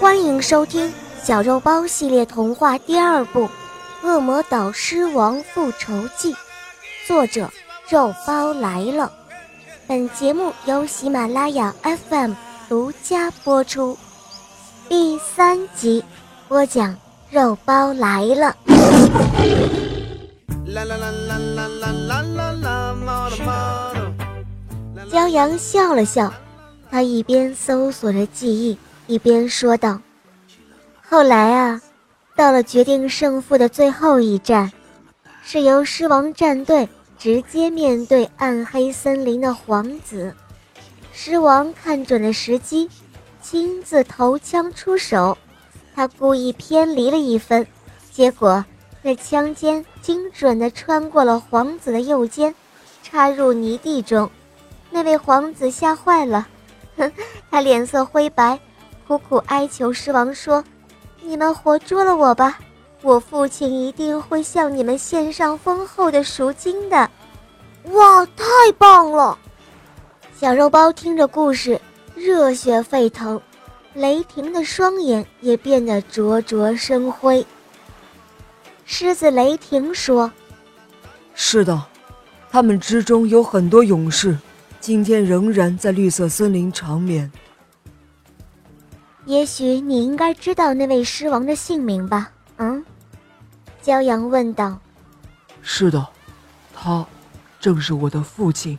欢迎收听《小肉包系列童话》第二部《恶魔岛狮王复仇记》，作者肉包来了。本节目由喜马拉雅 FM 独家播出。第三集播讲：肉包来了。骄阳笑了笑，他一边搜索着记忆，一边说道：“后来啊，到了决定胜负的最后一战，是由狮王战队直接面对暗黑森林的皇子。狮王看准了时机，亲自投枪出手。他故意偏离了一分，结果那枪尖精准地穿过了皇子的右肩，插入泥地中。”那位皇子吓坏了，哼，他脸色灰白，苦苦哀求狮王说：“你们活捉了我吧，我父亲一定会向你们献上丰厚的赎金的。”哇，太棒了！小肉包听着故事，热血沸腾，雷霆的双眼也变得灼灼生辉。狮子雷霆说：“是的，他们之中有很多勇士。”今天仍然在绿色森林长眠。也许你应该知道那位狮王的姓名吧？嗯，骄阳问道。是的，他正是我的父亲。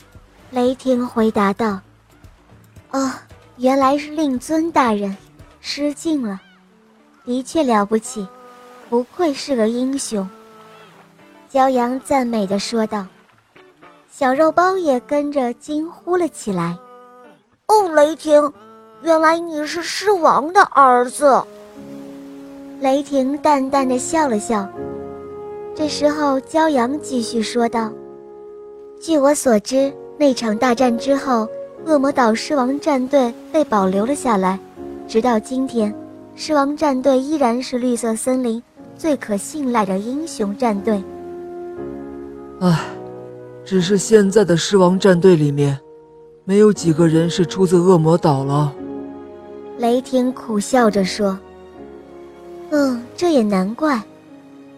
雷霆回答道。哦，原来是令尊大人，失敬了。的确了不起，不愧是个英雄。骄阳赞美的说道。小肉包也跟着惊呼了起来：“哦，雷霆，原来你是狮王的儿子！”雷霆淡淡的笑了笑。这时候，骄阳继续说道：“据我所知，那场大战之后，恶魔岛狮王战队被保留了下来，直到今天，狮王战队依然是绿色森林最可信赖的英雄战队。”唉。只是现在的狮王战队里面，没有几个人是出自恶魔岛了。雷霆苦笑着说：“嗯，这也难怪，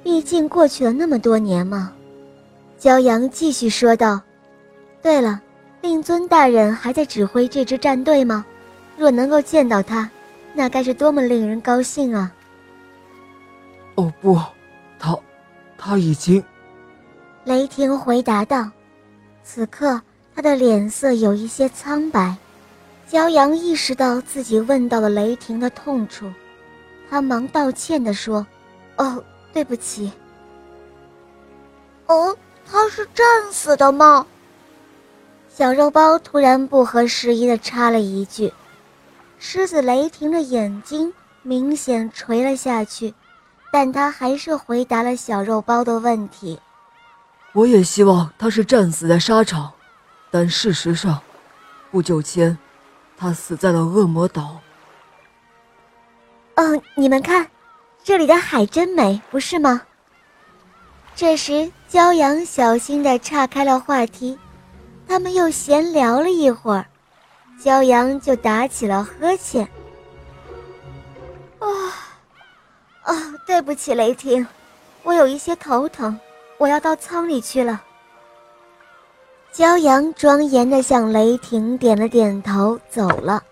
毕竟过去了那么多年嘛。”骄阳继续说道：“对了，令尊大人还在指挥这支战队吗？若能够见到他，那该是多么令人高兴啊！”哦不，他，他已经。雷霆回答道。此刻，他的脸色有一些苍白。骄阳意识到自己问到了雷霆的痛处，他忙道歉地说：“哦，对不起。”“哦，他是战死的吗？”小肉包突然不合时宜地插了一句。狮子雷霆的眼睛明显垂了下去，但他还是回答了小肉包的问题。我也希望他是战死在沙场，但事实上，不久前，他死在了恶魔岛。哦，你们看，这里的海真美，不是吗？这时，骄阳小心的岔开了话题，他们又闲聊了一会儿，骄阳就打起了呵欠。啊，啊，对不起，雷霆，我有一些头疼。我要到舱里去了。骄阳庄严地向雷霆点了点头，走了。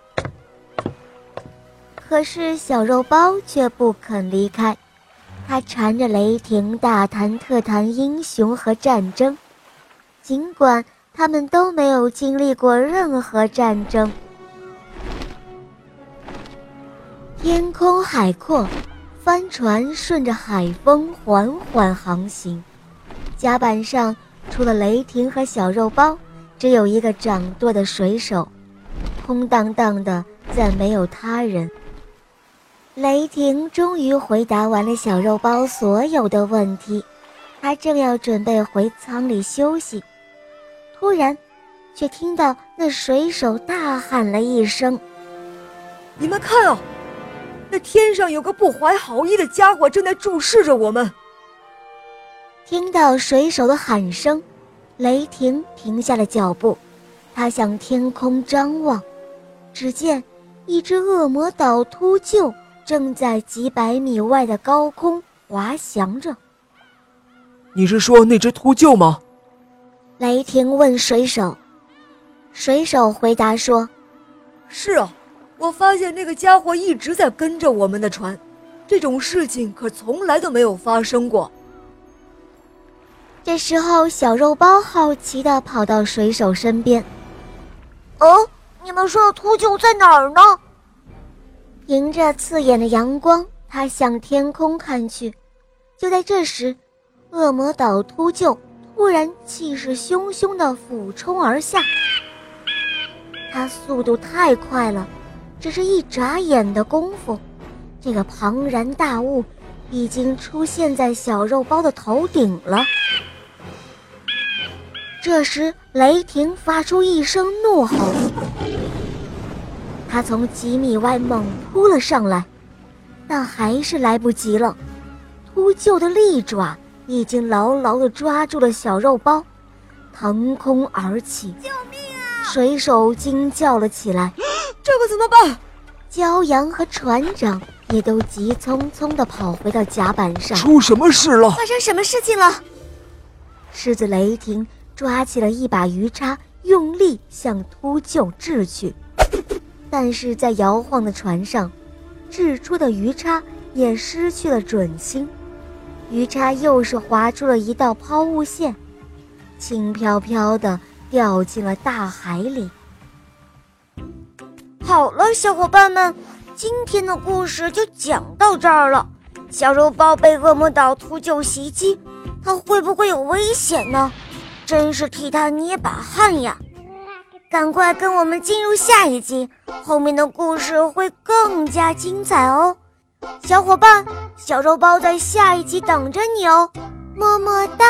可是小肉包却不肯离开，他缠着雷霆大谈特谈英雄和战争，尽管他们都没有经历过任何战争。天空海阔，帆船顺着海风缓缓航行。甲板上除了雷霆和小肉包，只有一个掌舵的水手，空荡荡的，再没有他人。雷霆终于回答完了小肉包所有的问题，他正要准备回舱里休息，突然，却听到那水手大喊了一声：“你们看啊，那天上有个不怀好意的家伙正在注视着我们。”听到水手的喊声，雷霆停下了脚步，他向天空张望，只见一只恶魔岛秃鹫正在几百米外的高空滑翔着。你是说那只秃鹫吗？雷霆问水手。水手回答说：“是啊，我发现那个家伙一直在跟着我们的船，这种事情可从来都没有发生过。”这时候，小肉包好奇地跑到水手身边。“哦，你们说的秃鹫在哪儿呢？”迎着刺眼的阳光，他向天空看去。就在这时，恶魔岛秃鹫突然气势汹汹地俯冲而下。它速度太快了，只是一眨眼的功夫，这个庞然大物已经出现在小肉包的头顶了。这时，雷霆发出一声怒吼，他从几米外猛扑了上来，但还是来不及了。秃鹫的利爪已经牢牢地抓住了小肉包，腾空而起。救命啊！水手惊叫了起来：“这可怎么办？”骄阳和船长也都急匆匆地跑回到甲板上。出什么事了？发生什么事情了？狮子雷霆。抓起了一把鱼叉，用力向秃鹫掷去，但是在摇晃的船上，掷出的鱼叉也失去了准心，鱼叉又是划出了一道抛物线，轻飘飘的掉进了大海里。好了，小伙伴们，今天的故事就讲到这儿了。小肉包被恶魔岛秃鹫袭击，它会不会有危险呢？真是替他捏把汗呀！赶快跟我们进入下一集，后面的故事会更加精彩哦！小伙伴，小肉包在下一集等着你哦，么么哒。